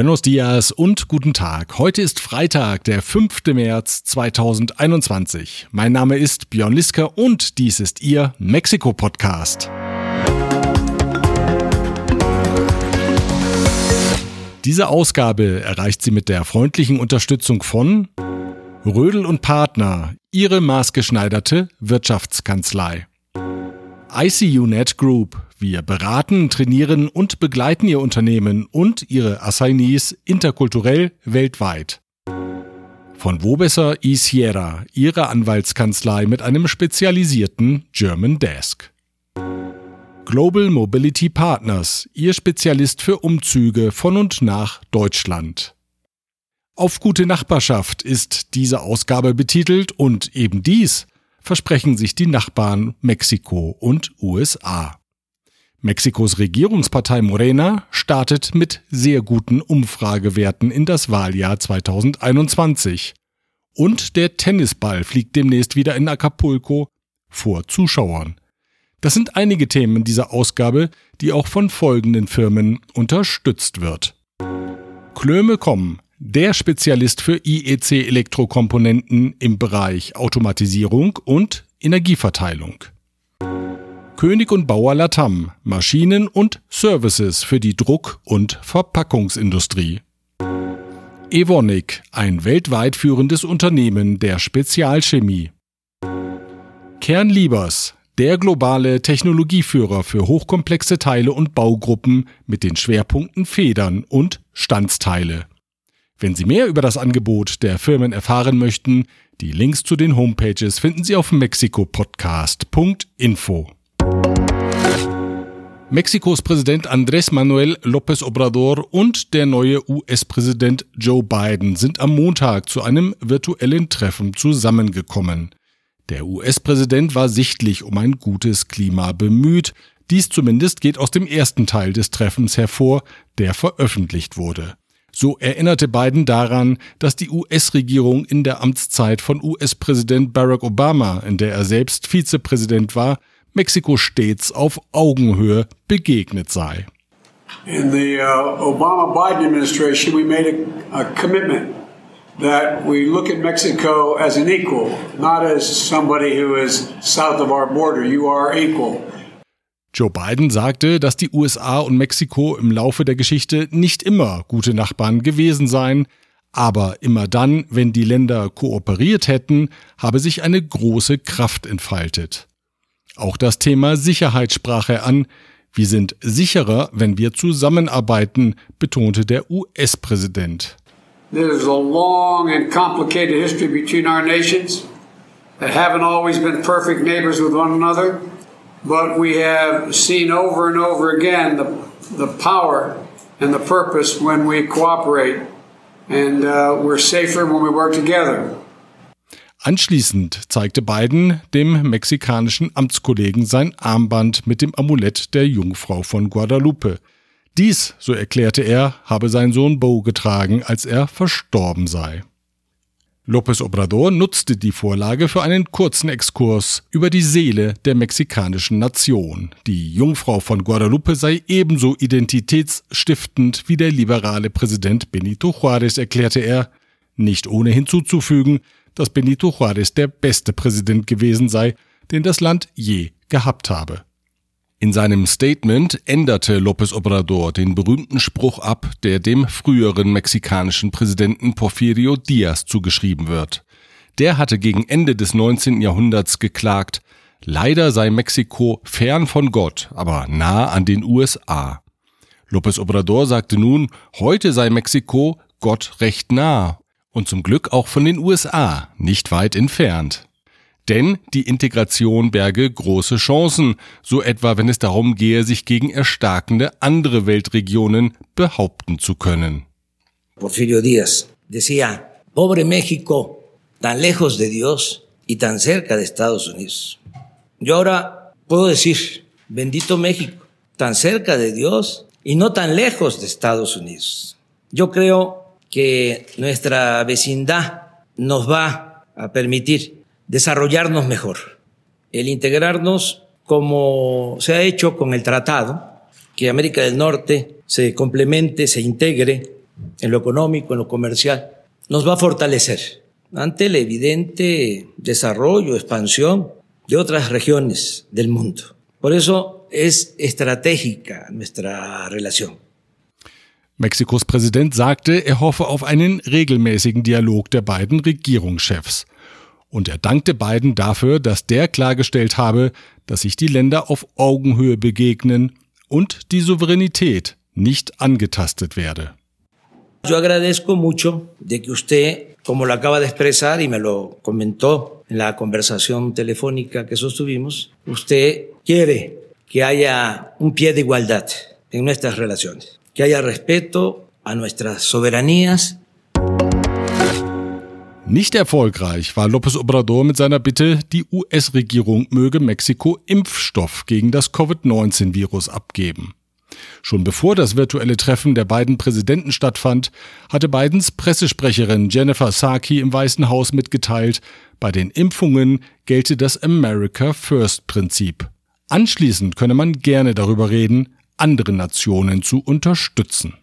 Buenos dias und guten Tag. Heute ist Freitag, der 5. März 2021. Mein Name ist Björn Liska und dies ist Ihr Mexiko-Podcast. Diese Ausgabe erreicht sie mit der freundlichen Unterstützung von Rödel und Partner, Ihre maßgeschneiderte Wirtschaftskanzlei. ICUNet Group. Wir beraten, trainieren und begleiten Ihr Unternehmen und Ihre Assignees interkulturell weltweit. Von Wobesser y Sierra, Ihre Anwaltskanzlei mit einem spezialisierten German Desk. Global Mobility Partners, Ihr Spezialist für Umzüge von und nach Deutschland. Auf gute Nachbarschaft ist diese Ausgabe betitelt und eben dies versprechen sich die Nachbarn Mexiko und USA. Mexikos Regierungspartei Morena startet mit sehr guten Umfragewerten in das Wahljahr 2021. Und der Tennisball fliegt demnächst wieder in Acapulco vor Zuschauern. Das sind einige Themen dieser Ausgabe, die auch von folgenden Firmen unterstützt wird. Klöme kommen der Spezialist für IEC-Elektrokomponenten im Bereich Automatisierung und Energieverteilung. König und Bauer Latam, Maschinen und Services für die Druck- und Verpackungsindustrie. Evonik, ein weltweit führendes Unternehmen der Spezialchemie. Kernliebers, der globale Technologieführer für hochkomplexe Teile und Baugruppen mit den Schwerpunkten Federn und Standsteile. Wenn Sie mehr über das Angebot der Firmen erfahren möchten, die Links zu den Homepages finden Sie auf mexikopodcast.info. Mexikos Präsident Andrés Manuel López Obrador und der neue US-Präsident Joe Biden sind am Montag zu einem virtuellen Treffen zusammengekommen. Der US-Präsident war sichtlich um ein gutes Klima bemüht. Dies zumindest geht aus dem ersten Teil des Treffens hervor, der veröffentlicht wurde. So erinnerte Biden daran, dass die US-Regierung in der Amtszeit von US-Präsident Barack Obama, in der er selbst Vizepräsident war, Mexiko stets auf Augenhöhe begegnet sei. In the uh, Obama-Biden administration, we made a, a commitment that we look at Mexico as an equal, not as somebody who is south of our border. You are equal. Joe Biden sagte, dass die USA und Mexiko im Laufe der Geschichte nicht immer gute Nachbarn gewesen seien, aber immer dann, wenn die Länder kooperiert hätten, habe sich eine große Kraft entfaltet. Auch das Thema Sicherheit sprach er an. Wir sind sicherer, wenn wir zusammenarbeiten, betonte der US-Präsident. There's a long and complicated history between our nations that haven't always been perfect neighbors with one another. But we have seen over and over again the, the power and the purpose when we cooperate, and uh, we're safer when we work together. Anschließend zeigte Biden dem mexikanischen Amtskollegen sein Armband mit dem Amulett der Jungfrau von Guadalupe. Dies, so erklärte er, habe sein Sohn Bo getragen, als er verstorben sei. López Obrador nutzte die Vorlage für einen kurzen Exkurs über die Seele der mexikanischen Nation. Die Jungfrau von Guadalupe sei ebenso identitätsstiftend wie der liberale Präsident Benito Juárez, erklärte er, nicht ohne hinzuzufügen, dass Benito Juárez der beste Präsident gewesen sei, den das Land je gehabt habe. In seinem Statement änderte López Obrador den berühmten Spruch ab, der dem früheren mexikanischen Präsidenten Porfirio Díaz zugeschrieben wird. Der hatte gegen Ende des 19. Jahrhunderts geklagt, leider sei Mexiko fern von Gott, aber nah an den USA. López Obrador sagte nun, heute sei Mexiko Gott recht nah und zum Glück auch von den USA nicht weit entfernt. Denn die Integration berge große Chancen, so etwa wenn es darum gehe, sich gegen erstarkende andere Weltregionen behaupten zu können. Porfirio Díaz decía, pobre México, tan lejos de Dios y tan cerca de Estados Unidos. Yo ahora puedo decir, bendito México, tan cerca de Dios y no tan lejos de Estados Unidos. Yo creo que nuestra vecindad nos va a permitir desarrollarnos mejor, el integrarnos como se ha hecho con el tratado, que América del Norte se complemente, se integre en lo económico, en lo comercial, nos va a fortalecer ante el evidente desarrollo, expansión de otras regiones del mundo. Por eso es estratégica nuestra relación. Mexikos Präsident sagte, er hoffe auf einen regelmäßigen Dialog der beiden Regierungschefs. Und er dankte Biden dafür, dass der klargestellt habe, dass sich die Länder auf Augenhöhe begegnen und die Souveränität nicht angetastet werde. Yo agradezco mucho de que usted, como lo acaba de expresar y me lo comentó en la conversación telefónica que sostuvimos, usted quiere que haya un pie de igualdad en nuestras relaciones, que haya respeto a nuestras soberanías. Nicht erfolgreich war López Obrador mit seiner Bitte, die US-Regierung möge Mexiko Impfstoff gegen das Covid-19-Virus abgeben. Schon bevor das virtuelle Treffen der beiden Präsidenten stattfand, hatte Bidens Pressesprecherin Jennifer Psaki im Weißen Haus mitgeteilt, bei den Impfungen gelte das America First Prinzip. Anschließend könne man gerne darüber reden, andere Nationen zu unterstützen.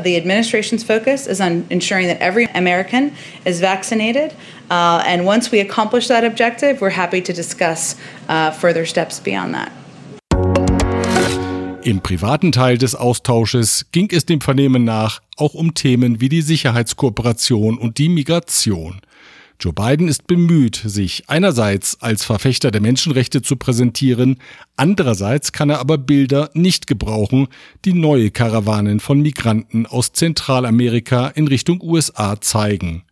The administration's focus is on ensuring that every American is vaccinated. Uh, and once we accomplish that objective, we're happy to discuss uh, further steps beyond that. Im privaten Teil des Austausches ging es dem Vernehmen nach auch um Themen wie die Sicherheitskooperation und die Migration. Joe Biden ist bemüht, sich einerseits als Verfechter der Menschenrechte zu präsentieren, andererseits kann er aber Bilder nicht gebrauchen, die neue Karawanen von Migranten aus Zentralamerika in Richtung USA zeigen.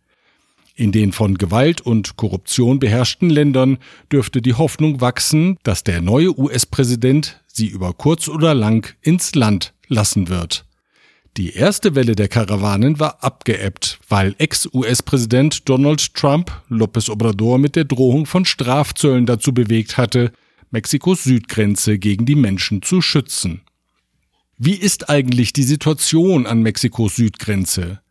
In den von Gewalt und Korruption beherrschten Ländern dürfte die Hoffnung wachsen, dass der neue US-Präsident sie über kurz oder lang ins Land lassen wird. Die erste Welle der Karawanen war abgeebbt, weil Ex-US-Präsident Donald Trump López Obrador mit der Drohung von Strafzöllen dazu bewegt hatte, Mexikos Südgrenze gegen die Menschen zu schützen. Wie ist eigentlich die Situation an Mexikos Südgrenze?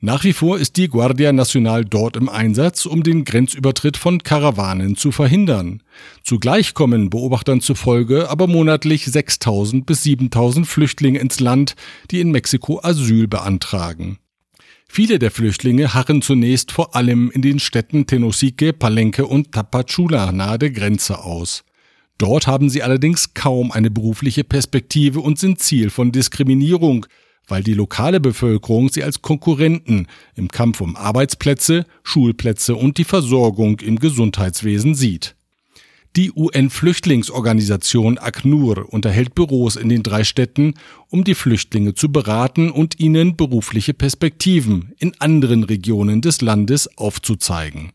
Nach wie vor ist die Guardia Nacional dort im Einsatz, um den Grenzübertritt von Karawanen zu verhindern. Zugleich kommen Beobachtern zufolge aber monatlich 6000 bis 7000 Flüchtlinge ins Land, die in Mexiko Asyl beantragen. Viele der Flüchtlinge harren zunächst vor allem in den Städten Tenosique, Palenque und Tapachula nahe der Grenze aus. Dort haben sie allerdings kaum eine berufliche Perspektive und sind Ziel von Diskriminierung, weil die lokale Bevölkerung sie als Konkurrenten im Kampf um Arbeitsplätze, Schulplätze und die Versorgung im Gesundheitswesen sieht. Die UN-Flüchtlingsorganisation ACNUR unterhält Büros in den drei Städten, um die Flüchtlinge zu beraten und ihnen berufliche Perspektiven in anderen Regionen des Landes aufzuzeigen.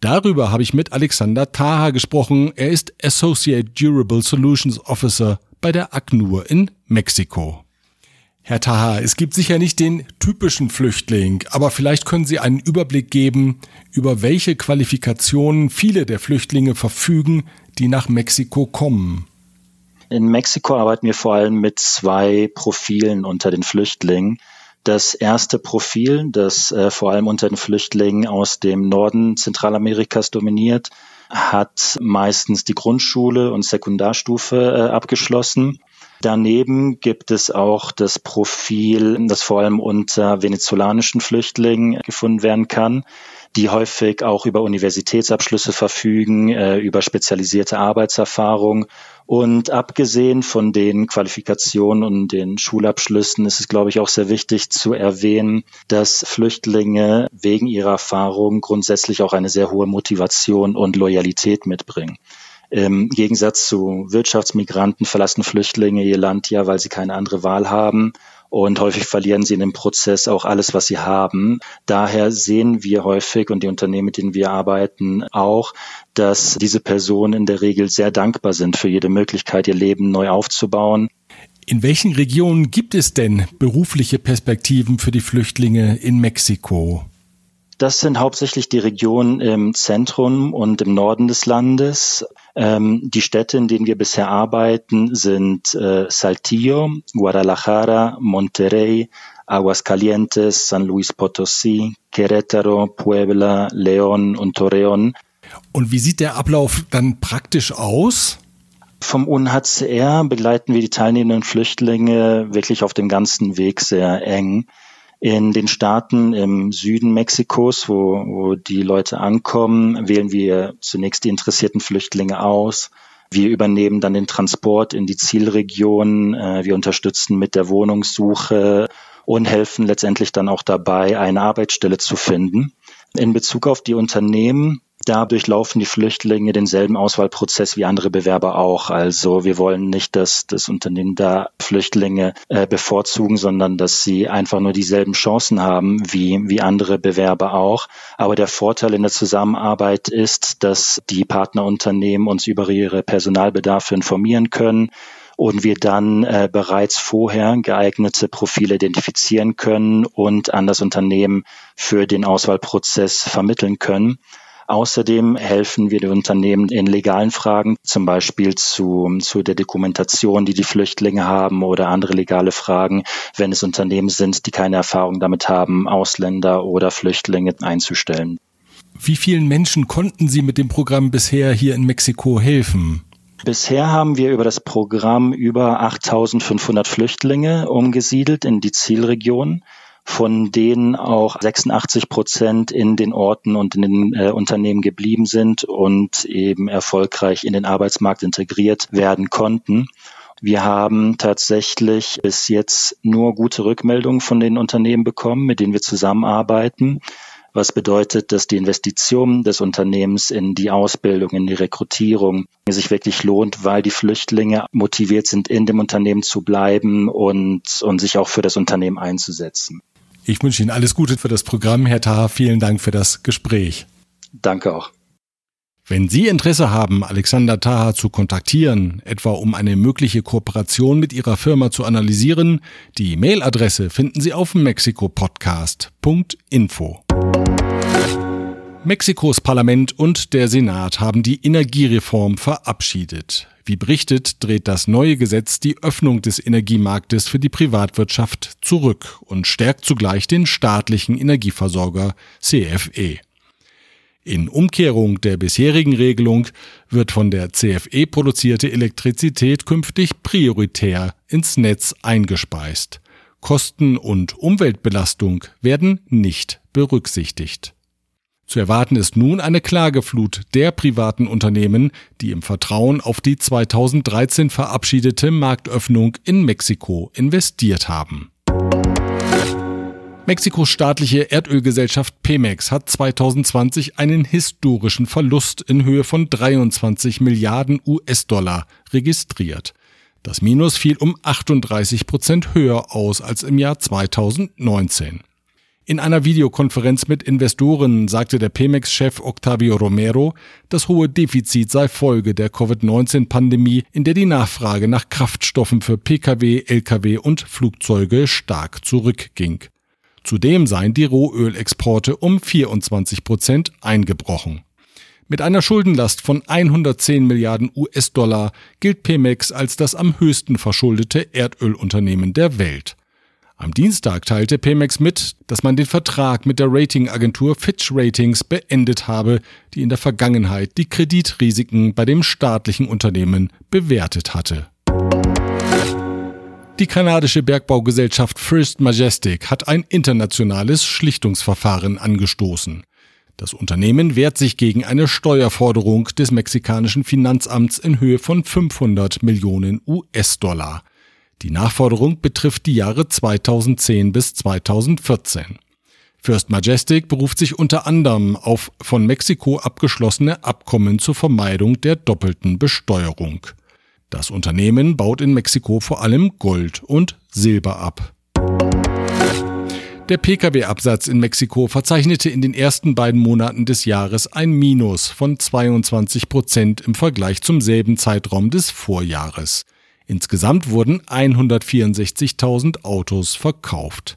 Darüber habe ich mit Alexander Taha gesprochen. Er ist Associate Durable Solutions Officer bei der ACNUR in Mexiko. Herr Taha, es gibt sicher nicht den typischen Flüchtling, aber vielleicht können Sie einen Überblick geben, über welche Qualifikationen viele der Flüchtlinge verfügen, die nach Mexiko kommen. In Mexiko arbeiten wir vor allem mit zwei Profilen unter den Flüchtlingen. Das erste Profil, das äh, vor allem unter den Flüchtlingen aus dem Norden Zentralamerikas dominiert, hat meistens die Grundschule und Sekundarstufe äh, abgeschlossen Daneben gibt es auch das Profil, das vor allem unter venezolanischen Flüchtlingen gefunden werden kann, die häufig auch über Universitätsabschlüsse verfügen, äh, über spezialisierte Arbeitserfahrung. Und abgesehen von den Qualifikationen und den Schulabschlüssen ist es, glaube ich, auch sehr wichtig zu erwähnen, dass Flüchtlinge wegen ihrer Erfahrung grundsätzlich auch eine sehr hohe Motivation und Loyalität mitbringen. Im Gegensatz zu Wirtschaftsmigranten verlassen Flüchtlinge ihr Land ja, weil sie keine andere Wahl haben. Und häufig verlieren sie in dem Prozess auch alles, was sie haben. Daher sehen wir häufig und die Unternehmen, mit denen wir arbeiten, auch, dass diese Personen in der Regel sehr dankbar sind für jede Möglichkeit, ihr Leben neu aufzubauen. In welchen Regionen gibt es denn berufliche Perspektiven für die Flüchtlinge in Mexiko? Das sind hauptsächlich die Regionen im Zentrum und im Norden des Landes. Ähm, die Städte, in denen wir bisher arbeiten, sind äh, Saltillo, Guadalajara, Monterrey, Aguascalientes, San Luis Potosí, Querétaro, Puebla, León und Torreón. Und wie sieht der Ablauf dann praktisch aus? Vom UNHCR begleiten wir die teilnehmenden Flüchtlinge wirklich auf dem ganzen Weg sehr eng. In den Staaten im Süden Mexikos, wo, wo die Leute ankommen, wählen wir zunächst die interessierten Flüchtlinge aus. Wir übernehmen dann den Transport in die Zielregion. Äh, wir unterstützen mit der Wohnungssuche und helfen letztendlich dann auch dabei, eine Arbeitsstelle zu finden. In Bezug auf die Unternehmen da durchlaufen die Flüchtlinge denselben Auswahlprozess wie andere Bewerber auch. Also wir wollen nicht, dass das Unternehmen da Flüchtlinge äh, bevorzugen, sondern dass sie einfach nur dieselben Chancen haben wie, wie andere Bewerber auch. Aber der Vorteil in der Zusammenarbeit ist, dass die Partnerunternehmen uns über ihre Personalbedarfe informieren können und wir dann äh, bereits vorher geeignete Profile identifizieren können und an das Unternehmen für den Auswahlprozess vermitteln können. Außerdem helfen wir den Unternehmen in legalen Fragen, zum Beispiel zu, zu der Dokumentation, die die Flüchtlinge haben oder andere legale Fragen, wenn es Unternehmen sind, die keine Erfahrung damit haben, Ausländer oder Flüchtlinge einzustellen. Wie vielen Menschen konnten Sie mit dem Programm bisher hier in Mexiko helfen? Bisher haben wir über das Programm über 8500 Flüchtlinge umgesiedelt in die Zielregion von denen auch 86 Prozent in den Orten und in den äh, Unternehmen geblieben sind und eben erfolgreich in den Arbeitsmarkt integriert werden konnten. Wir haben tatsächlich bis jetzt nur gute Rückmeldungen von den Unternehmen bekommen, mit denen wir zusammenarbeiten was bedeutet, dass die Investition des Unternehmens in die Ausbildung, in die Rekrutierung sich wirklich lohnt, weil die Flüchtlinge motiviert sind, in dem Unternehmen zu bleiben und, und sich auch für das Unternehmen einzusetzen. Ich wünsche Ihnen alles Gute für das Programm, Herr Taha. Vielen Dank für das Gespräch. Danke auch. Wenn Sie Interesse haben, Alexander Taha zu kontaktieren, etwa um eine mögliche Kooperation mit Ihrer Firma zu analysieren, die Mailadresse finden Sie auf mexikopodcast.info. Mexikos Parlament und der Senat haben die Energiereform verabschiedet. Wie berichtet, dreht das neue Gesetz die Öffnung des Energiemarktes für die Privatwirtschaft zurück und stärkt zugleich den staatlichen Energieversorger CFE. In Umkehrung der bisherigen Regelung wird von der CFE produzierte Elektrizität künftig prioritär ins Netz eingespeist. Kosten und Umweltbelastung werden nicht berücksichtigt. Zu erwarten ist nun eine Klageflut der privaten Unternehmen, die im Vertrauen auf die 2013 verabschiedete Marktöffnung in Mexiko investiert haben. Mexikos staatliche Erdölgesellschaft Pemex hat 2020 einen historischen Verlust in Höhe von 23 Milliarden US-Dollar registriert. Das Minus fiel um 38 Prozent höher aus als im Jahr 2019. In einer Videokonferenz mit Investoren sagte der Pemex-Chef Octavio Romero, das hohe Defizit sei Folge der Covid-19-Pandemie, in der die Nachfrage nach Kraftstoffen für Pkw, Lkw und Flugzeuge stark zurückging. Zudem seien die Rohölexporte um 24 Prozent eingebrochen. Mit einer Schuldenlast von 110 Milliarden US-Dollar gilt Pemex als das am höchsten verschuldete Erdölunternehmen der Welt. Am Dienstag teilte Pemex mit, dass man den Vertrag mit der Ratingagentur Fitch Ratings beendet habe, die in der Vergangenheit die Kreditrisiken bei dem staatlichen Unternehmen bewertet hatte. Die kanadische Bergbaugesellschaft First Majestic hat ein internationales Schlichtungsverfahren angestoßen. Das Unternehmen wehrt sich gegen eine Steuerforderung des mexikanischen Finanzamts in Höhe von 500 Millionen US-Dollar. Die Nachforderung betrifft die Jahre 2010 bis 2014. First Majestic beruft sich unter anderem auf von Mexiko abgeschlossene Abkommen zur Vermeidung der doppelten Besteuerung. Das Unternehmen baut in Mexiko vor allem Gold und Silber ab. Der Pkw-Absatz in Mexiko verzeichnete in den ersten beiden Monaten des Jahres ein Minus von 22 Prozent im Vergleich zum selben Zeitraum des Vorjahres. Insgesamt wurden 164.000 Autos verkauft.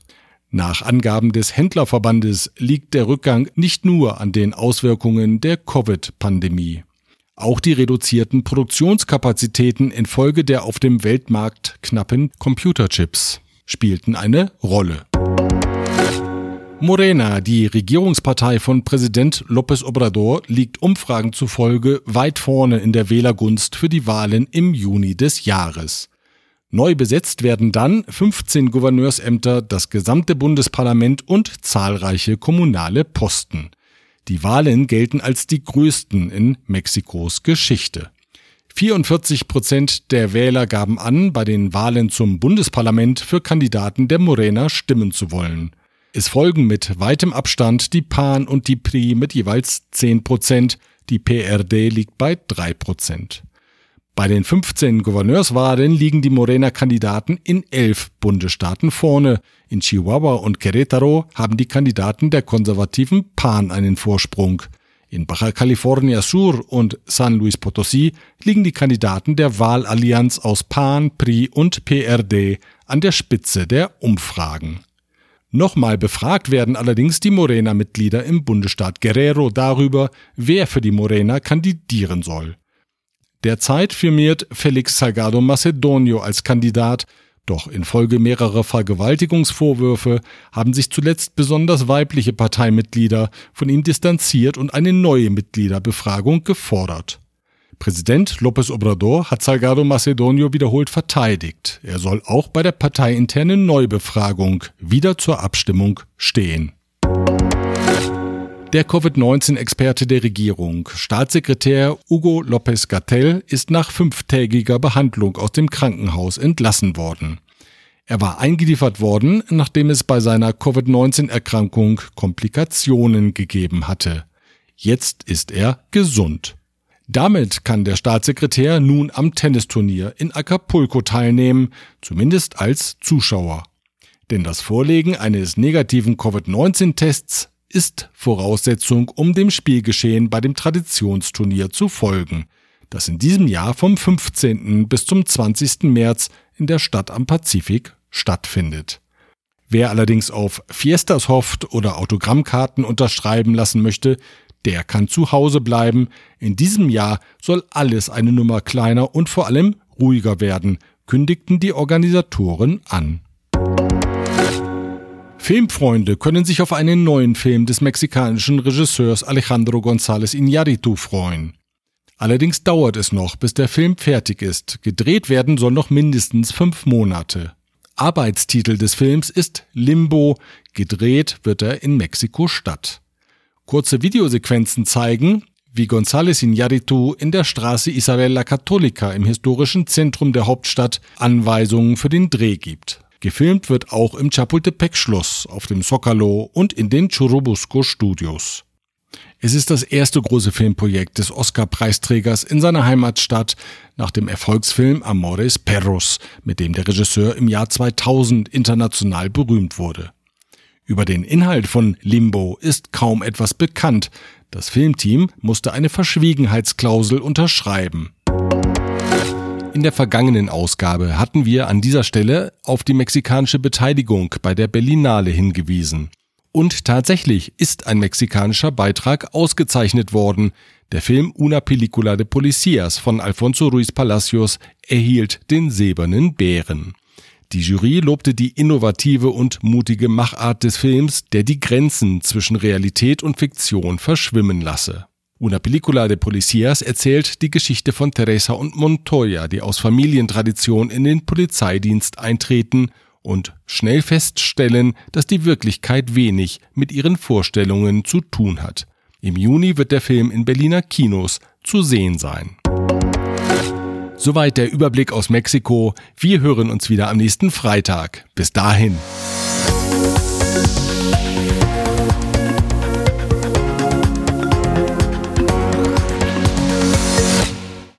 Nach Angaben des Händlerverbandes liegt der Rückgang nicht nur an den Auswirkungen der Covid-Pandemie. Auch die reduzierten Produktionskapazitäten infolge der auf dem Weltmarkt knappen Computerchips spielten eine Rolle. Morena, die Regierungspartei von Präsident López Obrador, liegt Umfragen zufolge weit vorne in der Wählergunst für die Wahlen im Juni des Jahres. Neu besetzt werden dann 15 Gouverneursämter, das gesamte Bundesparlament und zahlreiche kommunale Posten. Die Wahlen gelten als die größten in Mexikos Geschichte. 44 Prozent der Wähler gaben an, bei den Wahlen zum Bundesparlament für Kandidaten der Morena stimmen zu wollen. Es folgen mit weitem Abstand die PAN und die PRI mit jeweils 10 Prozent, die PRD liegt bei 3 Prozent. Bei den 15 Gouverneurswahlen liegen die Morena-Kandidaten in elf Bundesstaaten vorne. In Chihuahua und Querétaro haben die Kandidaten der konservativen PAN einen Vorsprung. In Baja California Sur und San Luis Potosí liegen die Kandidaten der Wahlallianz aus PAN, PRI und PRD an der Spitze der Umfragen. Nochmal befragt werden allerdings die Morena-Mitglieder im Bundesstaat Guerrero darüber, wer für die Morena kandidieren soll. Derzeit firmiert Felix Salgado Macedonio als Kandidat, doch infolge mehrerer Vergewaltigungsvorwürfe haben sich zuletzt besonders weibliche Parteimitglieder von ihm distanziert und eine neue Mitgliederbefragung gefordert. Präsident López Obrador hat Salgado Macedonio wiederholt verteidigt. Er soll auch bei der parteiinternen Neubefragung wieder zur Abstimmung stehen. Der Covid-19-Experte der Regierung, Staatssekretär Hugo López Gatell, ist nach fünftägiger Behandlung aus dem Krankenhaus entlassen worden. Er war eingeliefert worden, nachdem es bei seiner Covid-19-Erkrankung Komplikationen gegeben hatte. Jetzt ist er gesund. Damit kann der Staatssekretär nun am Tennisturnier in Acapulco teilnehmen, zumindest als Zuschauer. Denn das Vorlegen eines negativen Covid-19-Tests ist Voraussetzung, um dem Spielgeschehen bei dem Traditionsturnier zu folgen, das in diesem Jahr vom 15. bis zum 20. März in der Stadt am Pazifik stattfindet. Wer allerdings auf Fiestas hofft oder Autogrammkarten unterschreiben lassen möchte, der kann zu Hause bleiben. In diesem Jahr soll alles eine Nummer kleiner und vor allem ruhiger werden, kündigten die Organisatoren an. Filmfreunde können sich auf einen neuen Film des mexikanischen Regisseurs Alejandro González Iñárritu freuen. Allerdings dauert es noch, bis der Film fertig ist. Gedreht werden soll noch mindestens fünf Monate. Arbeitstitel des Films ist Limbo. Gedreht wird er in Mexiko-Stadt. Kurze Videosequenzen zeigen, wie González Iñárritu in der Straße Isabel la Católica im historischen Zentrum der Hauptstadt Anweisungen für den Dreh gibt. Gefilmt wird auch im Chapultepec-Schloss, auf dem Zocalo und in den Churubusco-Studios. Es ist das erste große Filmprojekt des Oscar-Preisträgers in seiner Heimatstadt nach dem Erfolgsfilm Amores Perros, mit dem der Regisseur im Jahr 2000 international berühmt wurde. Über den Inhalt von Limbo ist kaum etwas bekannt. Das Filmteam musste eine Verschwiegenheitsklausel unterschreiben. In der vergangenen Ausgabe hatten wir an dieser Stelle auf die mexikanische Beteiligung bei der Berlinale hingewiesen. Und tatsächlich ist ein mexikanischer Beitrag ausgezeichnet worden. Der Film Una Película de Policías von Alfonso Ruiz Palacios erhielt den Silbernen Bären. Die Jury lobte die innovative und mutige Machart des Films, der die Grenzen zwischen Realität und Fiktion verschwimmen lasse. Una Película de Policías erzählt die Geschichte von Teresa und Montoya, die aus Familientradition in den Polizeidienst eintreten und schnell feststellen, dass die Wirklichkeit wenig mit ihren Vorstellungen zu tun hat. Im Juni wird der Film in Berliner Kinos zu sehen sein. Soweit der Überblick aus Mexiko. Wir hören uns wieder am nächsten Freitag. Bis dahin.